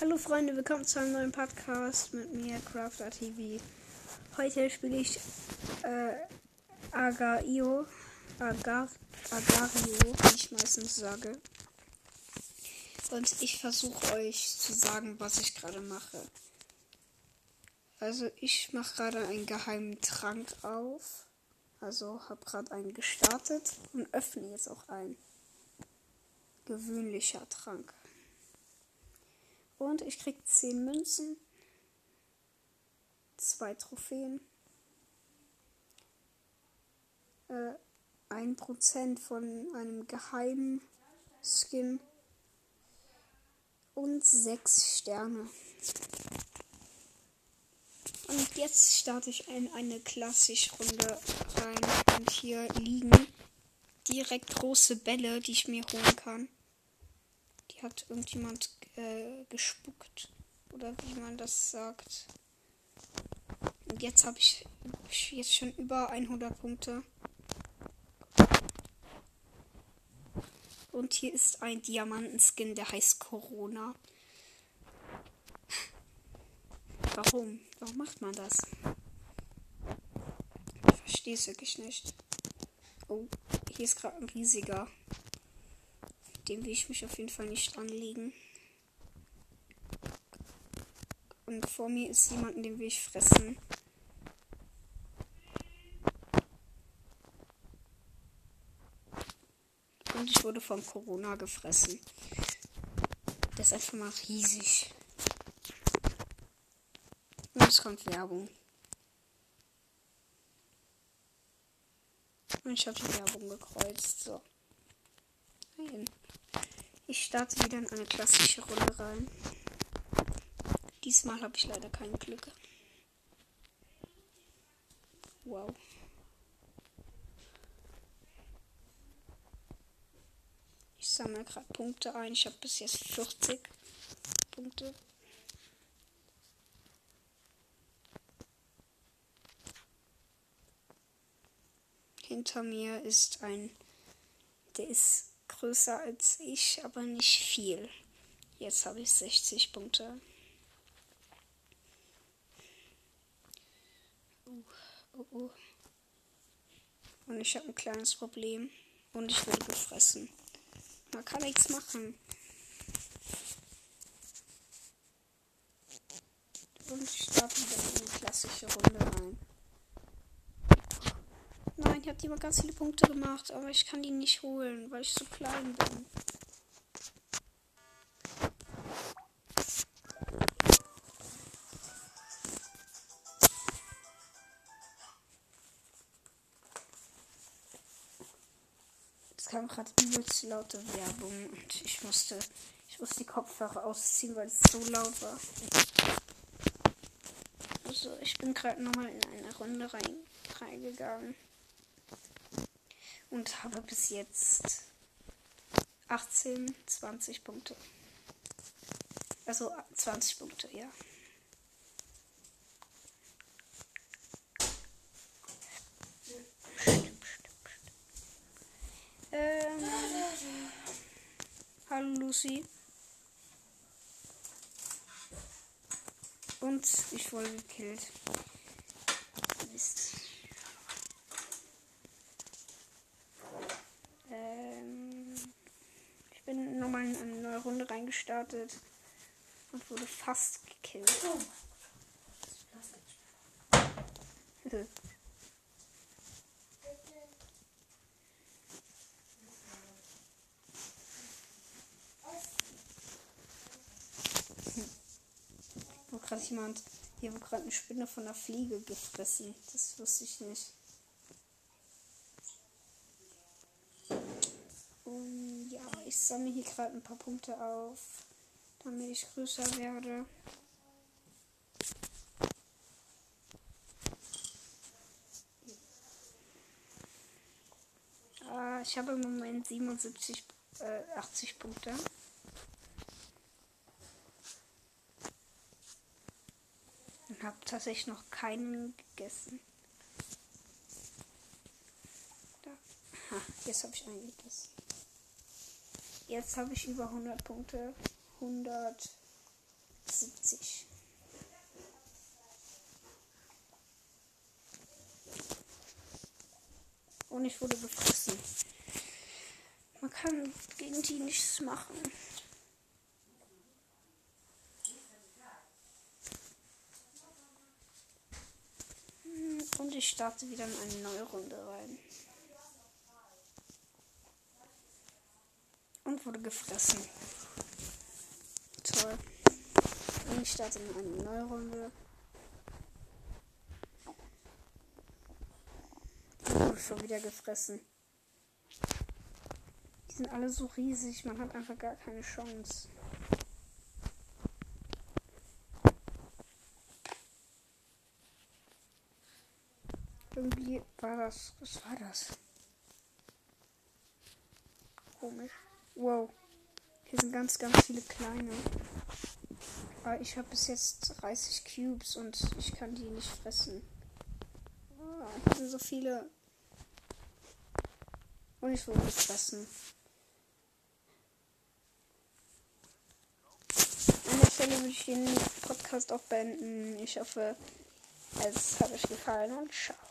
Hallo Freunde, willkommen zu einem neuen Podcast mit mir, Crafter TV. Heute spiele ich äh, Agario, Agar, Agario, wie ich meistens sage. Und ich versuche euch zu sagen, was ich gerade mache. Also ich mache gerade einen geheimen Trank auf. Also habe gerade einen gestartet und öffne jetzt auch einen. Gewöhnlicher Trank. Und ich krieg 10 Münzen. Zwei Trophäen. Äh, 1% von einem geheimen Skin. Und 6 Sterne. Und jetzt starte ich in eine klassische Runde rein. Und hier liegen direkt große Bälle, die ich mir holen kann. Hat irgendjemand äh, gespuckt. Oder wie man das sagt. Und jetzt habe ich, ich jetzt schon über 100 Punkte. Und hier ist ein Diamantenskin, der heißt Corona. Warum? Warum macht man das? Ich verstehe es wirklich nicht. Oh, hier ist gerade ein riesiger. Dem will ich mich auf jeden Fall nicht anlegen. Und vor mir ist jemand, den will ich fressen. Und ich wurde von Corona gefressen. Das ist einfach mal riesig. Und es kommt Werbung. Und ich habe die Werbung gekreuzt. So. Nein. Ich starte wieder in eine klassische Runde rein. Diesmal habe ich leider kein Glück. Wow. Ich sammle gerade Punkte ein. Ich habe bis jetzt 40 Punkte. Hinter mir ist ein, der ist größer als ich, aber nicht viel. Jetzt habe ich 60 Punkte. Oh, oh. Und ich habe ein kleines Problem. Und ich wurde gefressen. Man kann nichts machen. Und ich starte wieder in eine klassische Runde rein. Nein, hier hat jemand ganz viele Punkte gemacht, aber ich kann die nicht holen, weil ich zu klein bin. Es kam gerade übelst laute Werbung und ich musste, ich musste die Kopfhörer ausziehen, weil es so laut war. Also ich bin gerade nochmal in eine Runde rein, reingegangen und habe bis jetzt 18, 20 Punkte. Also 20 Punkte, ja. Ähm, hallo Lucy. Und ich wurde gekillt. Mist. Ähm, ich bin nochmal in eine neue Runde reingestartet und wurde fast gekillt. wo gerade jemand, hier wurde gerade eine Spinne von einer Fliege gefressen. Das wusste ich nicht. Und ja, ich sammle hier gerade ein paar Punkte auf, damit ich größer werde. Ah, ich habe im Moment 77, äh, 80 Punkte. Und habe tatsächlich noch keinen gegessen. Da. Ha, jetzt habe ich einen gegessen. Jetzt habe ich über 100 Punkte. 100. 70. Und ich wurde gefressen. Man kann gegen die nichts machen. Hm, und ich starte wieder in eine neue Runde rein. Und wurde gefressen. Toll. Und ich starte in eine neue Runde. Und wurde schon wieder gefressen. Die sind alle so riesig, man hat einfach gar keine Chance. Irgendwie war das. Was war das? Komisch. Wow. Hier sind ganz, ganz viele kleine. Aber ich habe bis jetzt 30 Cubes und ich kann die nicht fressen. Ah, hier sind so viele. Und ich wurde gefressen. An der Stelle würde ich den Podcast auch beenden. Ich hoffe, es hat euch gefallen und ciao.